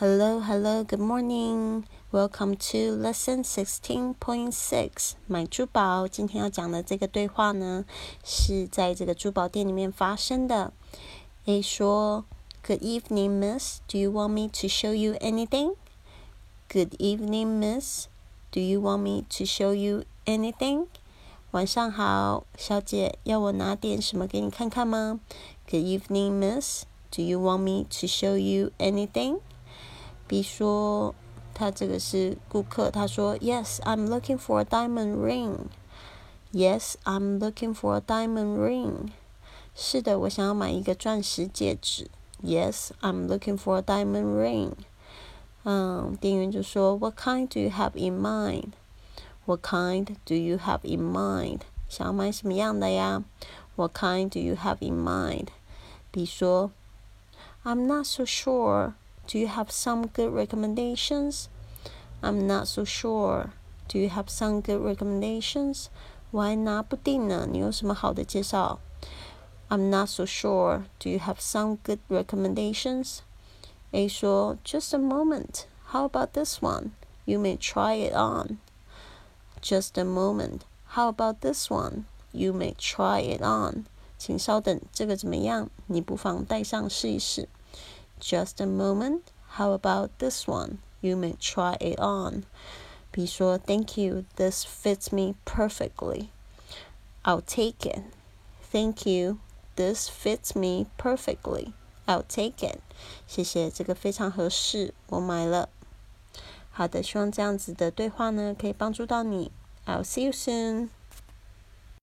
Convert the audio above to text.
Hello, hello, good morning. Welcome to lesson sixteen point six. 买珠宝。今天要讲的这个对话呢，是在这个珠宝店里面发生的。A 说：“Good evening, Miss. Do you want me to show you anything?” Good evening, Miss. Do you want me to show you anything? 晚上好，小姐，要我拿点什么给你看看吗？Good evening, Miss. Do you want me to show you anything? B 说，他这个是顾客，他说，Yes, I'm looking for a diamond ring. Yes, I'm looking for a diamond ring. 是的，我想要买一个钻石戒指。Yes, I'm looking for a diamond ring. 嗯，店员就说，What kind do you have in mind? What kind do you have in mind? 想要买什么样的呀？What kind do you have in mind? B 说，I'm not so sure. Do you have some good recommendations? I'm not so sure. Do you have some good recommendations? 我还拿不定呢，你有什么好的介绍？I'm not so sure. Do you have some good recommendations? A 说，Just a moment. How about this one? You may try it on. Just a moment. How about this one? You may try it on. 请稍等，这个怎么样？你不妨戴上试一试。 just a moment. How about this one? You may try it on. 比如说，Thank you. This fits me perfectly. I'll take it. Thank you. This fits me perfectly. I'll take it. 谢谢，这个非常合适，我买了。好的，希望这样子的对话呢，可以帮助到你。I'll see you soon.